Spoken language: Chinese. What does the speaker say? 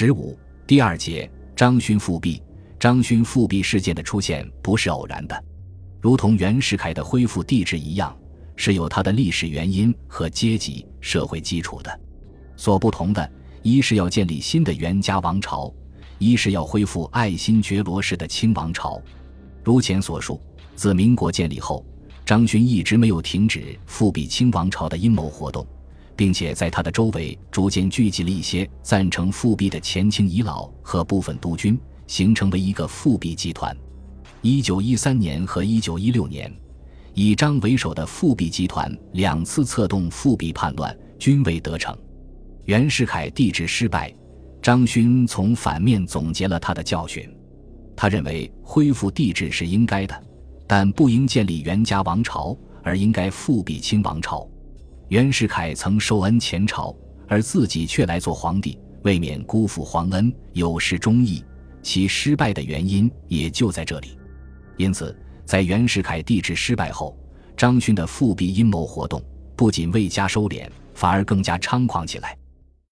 十五第二节，张勋复辟。张勋复辟事件的出现不是偶然的，如同袁世凯的恢复帝制一样，是有它的历史原因和阶级社会基础的。所不同的，一是要建立新的袁家王朝，一是要恢复爱新觉罗氏的清王朝。如前所述，自民国建立后，张勋一直没有停止复辟清王朝的阴谋活动。并且在他的周围逐渐聚集了一些赞成复辟的前清遗老和部分督军，形成为一个复辟集团。一九一三年和一九一六年，以张为首的复辟集团两次策动复辟叛乱，均未得逞。袁世凯帝制失败，张勋从反面总结了他的教训。他认为恢复帝制是应该的，但不应建立袁家王朝，而应该复辟清王朝。袁世凯曾受恩前朝，而自己却来做皇帝，未免辜负皇恩，有失忠义。其失败的原因也就在这里。因此，在袁世凯帝制失败后，张勋的复辟阴谋活动不仅未加收敛，反而更加猖狂起来。